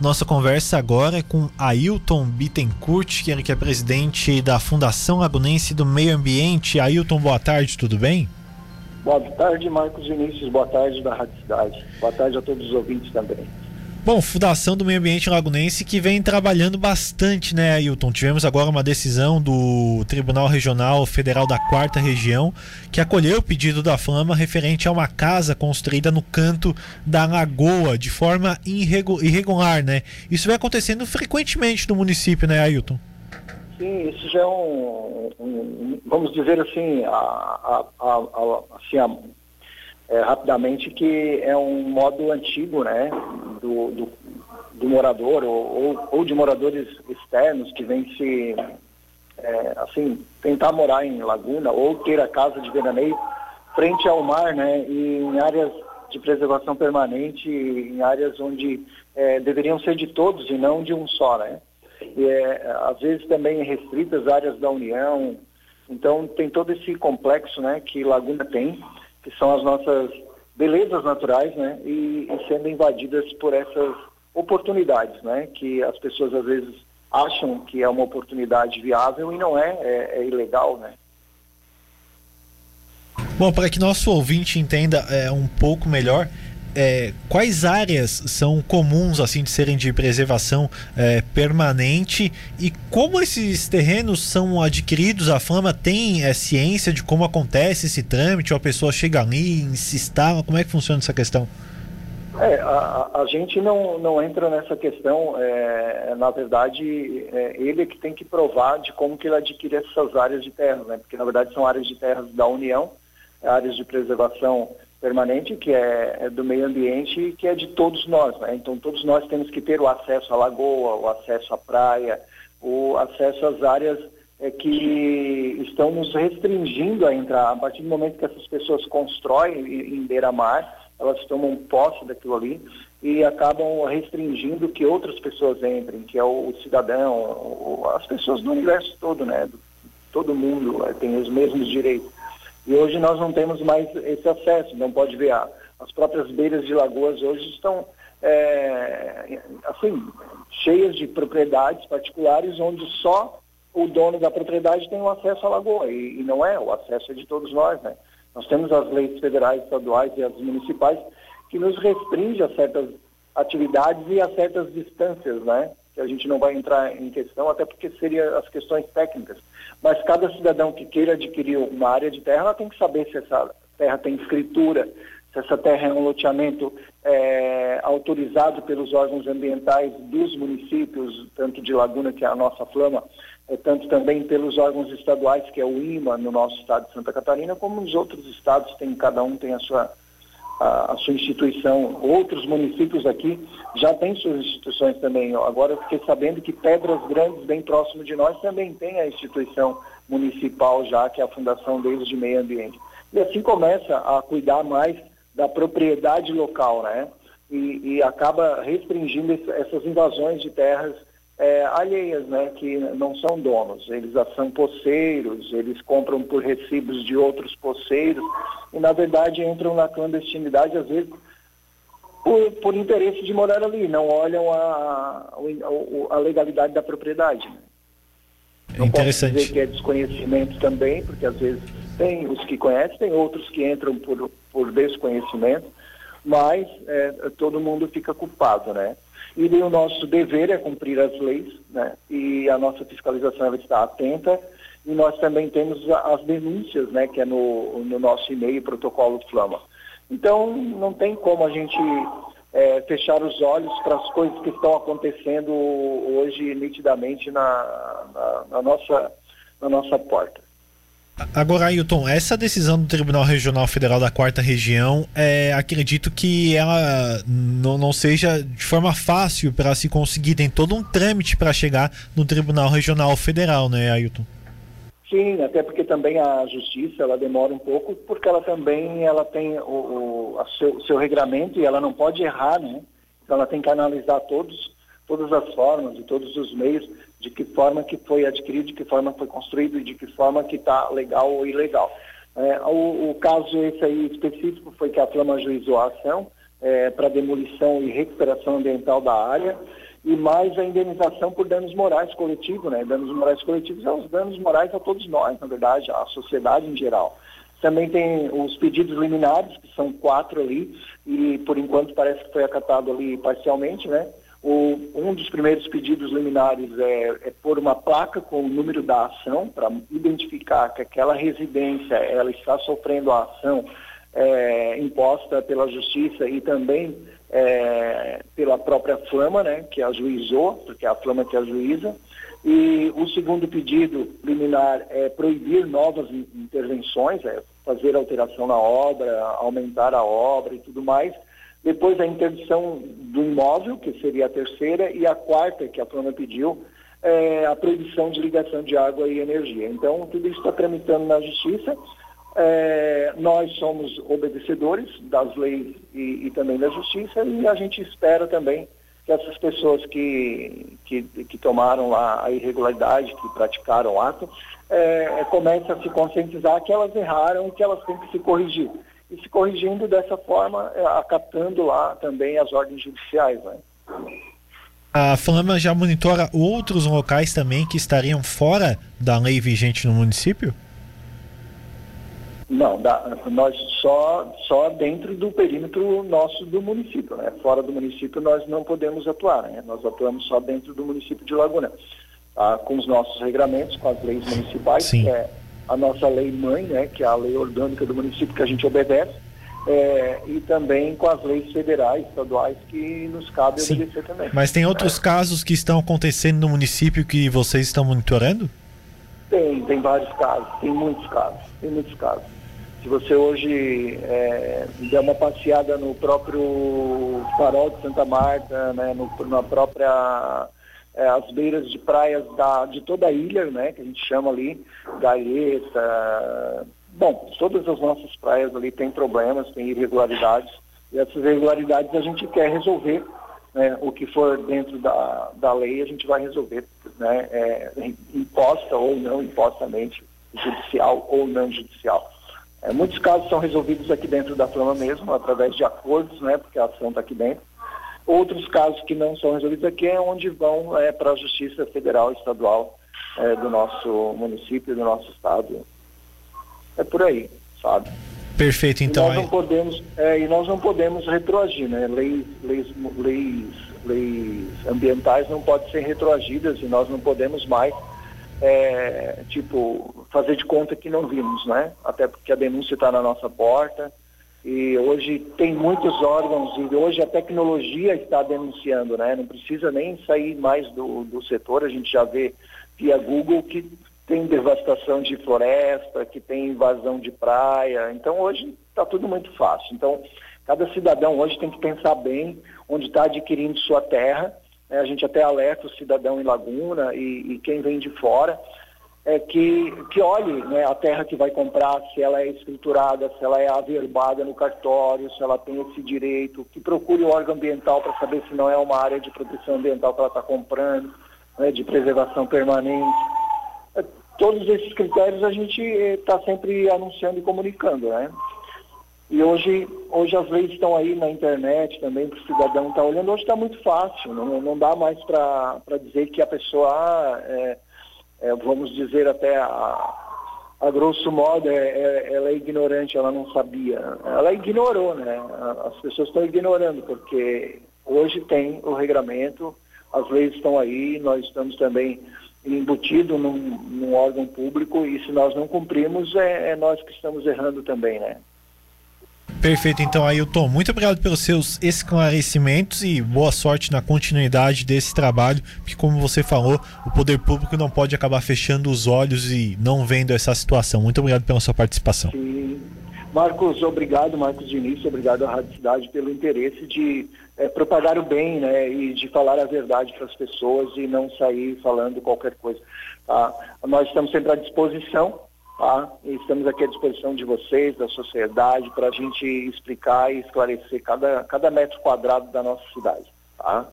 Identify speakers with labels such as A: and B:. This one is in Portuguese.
A: Nossa conversa agora é com Ailton Bittencourt, que é presidente da Fundação Lagunense do Meio Ambiente. Ailton, boa tarde, tudo bem?
B: Boa tarde, Marcos Vinícius. Boa tarde da Rádio Cidade. Boa tarde a todos os ouvintes também.
A: Bom, Fundação do Meio Ambiente Lagunense que vem trabalhando bastante, né, Ailton? Tivemos agora uma decisão do Tribunal Regional Federal da Quarta Região que acolheu o pedido da Flama referente a uma casa construída no canto da lagoa de forma irregular, né? Isso vem acontecendo frequentemente no município, né, Ailton?
B: Sim, isso já é um, um vamos dizer assim, a, a, a, assim é, rapidamente que é um modo antigo, né, do, do, do morador ou, ou, de moradores externos que vem se, é, assim, tentar morar em laguna ou ter a casa de veraneio frente ao mar, né, e em áreas de preservação permanente, em áreas onde é, deveriam ser de todos e não de um só, né. E, é, às vezes também restritas áreas da União, então tem todo esse complexo, né, que Laguna tem que são as nossas belezas naturais, né? E, e, sendo invadidas por essas oportunidades, né? Que as pessoas às vezes acham que é uma oportunidade viável e não é, é, é ilegal, né?
A: Bom, para que nosso ouvinte entenda é, um pouco melhor, é, quais áreas são comuns assim de serem de preservação é, permanente e como esses terrenos são adquiridos? A Fama tem é, ciência de como acontece esse trâmite? Ou a pessoa chega ali, instala? Como é que funciona essa questão?
B: É, a, a, gente não, não entra nessa questão, é, na verdade, é, ele é que tem que provar de como que ele adquire essas áreas de terra, né? porque na verdade são áreas de terras da União, áreas de preservação permanente, que é, é, do meio ambiente, que é de todos nós. Né? Então, todos nós temos que ter o acesso à lagoa, o acesso à praia, o acesso às áreas é, que estão nos restringindo a entrar. A partir do momento que essas pessoas constroem em beira-mar, elas tomam posse daquilo ali e acabam restringindo que outras pessoas entrem, que é o, cidadão, as pessoas do universo todo, né? todo mundo é, tem os mesmos direitos. E hoje nós não temos mais esse acesso, não pode ver. A, as próprias beiras de lagoas hoje estão é, assim, cheias de propriedades particulares onde só o dono da propriedade tem o acesso à lagoa. E, e não é, o acesso é de todos nós, né? Nós temos as leis federais, estaduais e as municipais que nos restringe a certas atividades e a certas distâncias, né? A gente não vai entrar em questão, até porque seriam as questões técnicas. Mas cada cidadão que queira adquirir uma área de terra, ela tem que saber se essa terra tem escritura, se essa terra é um loteamento é, autorizado pelos órgãos ambientais dos municípios, tanto de Laguna, que é a nossa flama, é, tanto também pelos órgãos estaduais, que é o IMA, no nosso estado de Santa Catarina, como nos outros estados, tem, cada um tem a sua a, sua instituição. Outros municípios aqui já têm suas instituições também. Agora eu fiquei sabendo que Pedras Grandes, bem próximo de nós, também tem a instituição municipal já, que é a Fundação deles de Meio Ambiente. E assim começa a cuidar mais da propriedade local, né? E, e acaba restringindo essas invasões de terras é, alheias, né, que não são donos. Eles são poceiros, eles compram por recibos de outros poceiros e, na verdade, entram na clandestinidade, às vezes, por, por interesse de morar ali, não olham a, a, a legalidade da propriedade. Né?
A: Não Interessante.
B: posso dizer que é desconhecimento também, porque às vezes tem os que conhecem, tem outros que entram por, por desconhecimento, mas é, todo mundo fica culpado, né? E o nosso dever é cumprir as leis, né? E a nossa fiscalização ela está atenta. E nós também temos as denúncias, né? Que é no, no nosso e-mail, protocolo Flama. Então, não tem como a gente é, fechar os olhos para as coisas que estão acontecendo hoje nitidamente na, na, na nossa, na nossa porta.
A: Agora, Ailton, essa decisão do Tribunal Regional Federal da Quarta Região, é, acredito que ela não, não seja de forma fácil para se conseguir. Tem todo um trâmite para chegar no Tribunal Regional Federal, né, Ailton?
B: Sim, até porque também a justiça ela demora um pouco, porque ela também ela tem o, o seu, seu regramento e ela não pode errar, né? Então ela tem que analisar todos, todas as formas e todos os meios de que forma que foi adquirido, de que forma foi construído e de que forma que está legal ou ilegal. É, o, o, caso esse aí específico foi que a Flama ajuizou a ação é, para demolição e recuperação ambiental da área e mais a indenização por danos morais coletivos, né? Danos morais coletivos são os danos morais a todos nós, na verdade, a sociedade em geral. Também tem os pedidos liminares, que são quatro ali, e por enquanto parece que foi acatado ali parcialmente, né? O, um dos primeiros pedidos liminares é, é por uma placa com o número da ação, para identificar que aquela residência ela está sofrendo a ação é, imposta pela justiça e também é, pela própria Flama, né, que ajuizou, porque é a Flama que ajuiza. E o segundo pedido liminar é proibir novas intervenções, é fazer alteração na obra, aumentar a obra e tudo mais. Depois a interdição do imóvel, que seria a terceira, e a quarta, que a Flama pediu, é a proibição de ligação de água e energia. Então, tudo isso está tramitando na Justiça. É, nós somos obedecedores das leis e, e, também da Justiça e a gente espera também que essas pessoas que, que, que tomaram lá a irregularidade, que praticaram o ato, é, comecem a se conscientizar que elas erraram e que elas têm que se corrigir e se corrigindo dessa forma, é, acatando lá também as ordens judiciais. Né?
A: A Flama já monitora outros locais também que estariam fora da lei vigente no município?
B: Não, da, nós só, só dentro do perímetro nosso do município, né? Fora do município nós não podemos atuar, né? Nós atuamos só dentro do município de Laguna, tá? com os nossos regramentos, com as leis municipais,
A: Sim.
B: é a nossa lei mãe, né, que é a lei orgânica do município que a gente obedece, é, e também com as leis federais, estaduais que nos cabe Sim. obedecer também.
A: Mas tem outros é. casos que estão acontecendo no município que vocês estão monitorando?
B: Tem, tem vários casos, tem muitos casos, tem muitos casos. Se você hoje é, der uma passeada no próprio farol de Santa Marta, né, no, na própria é, as beiras de praias da, de toda a ilha, né, que a gente chama ali, Gaeta, bom, todas as nossas praias ali têm problemas, têm irregularidades, e essas irregularidades a gente quer resolver, né, o que for dentro da, da lei a gente vai resolver, né, é, imposta ou não impostamente, judicial ou não judicial. É, muitos casos são resolvidos aqui dentro da Flama mesmo, através de acordos, né, porque a ação está aqui dentro, Outros casos que não são resolvidos aqui é onde vão é, para a Justiça Federal e Estadual é, do nosso município, do nosso estado. É por aí, sabe?
A: Perfeito, então.
B: E nós não podemos, é, e nós não podemos retroagir, né? Leis, leis, leis, leis ambientais não podem ser retroagidas e nós não podemos mais, é, tipo, fazer de conta que não vimos, né? Até porque a denúncia está na nossa porta e hoje tem muitos órgãos e hoje a tecnologia está denunciando, né? Não precisa nem sair mais do, do setor, a gente já vê via Google que tem devastação de floresta, que tem invasão de praia. Então hoje está tudo muito fácil. Então cada cidadão hoje tem que pensar bem onde está adquirindo sua terra. Né? A gente até alerta o cidadão em Laguna e, e quem vem de fora é, que, que olhe né, a terra que vai comprar, se ela é escriturada, se ela é averbada no cartório, se ela tem esse direito, que procure o órgão ambiental para saber se não é uma área de proteção ambiental que ela está comprando, né, de preservação permanente. É, todos esses critérios a gente está eh, sempre anunciando e comunicando, né? E hoje, hoje as leis estão aí na internet também para o cidadão estar tá olhando. Hoje está muito fácil, não, não dá mais para dizer que a pessoa... Ah, é, é, vamos dizer até a, a grosso modo, é, é, ela é ignorante, ela não sabia. Ela ignorou, né? As pessoas estão ignorando, porque hoje tem o regramento, as leis estão aí, nós estamos também embutidos num, num órgão público e se nós não cumprimos, é, é nós que estamos errando também, né?
A: Perfeito, então Ailton, muito obrigado pelos seus esclarecimentos e boa sorte na continuidade desse trabalho, porque como você falou, o poder público não pode acabar fechando os olhos e não vendo essa situação. Muito obrigado pela sua participação.
B: Sim. Marcos, obrigado, Marcos Diniz, obrigado à Rádio Cidade pelo interesse de é, propagar o bem, né, e de falar a verdade para as pessoas e não sair falando qualquer coisa. Tá? Nós estamos sempre à disposição Tá? E estamos aqui à disposição de vocês, da sociedade, para a gente explicar e esclarecer cada, cada metro quadrado da nossa cidade. Tá?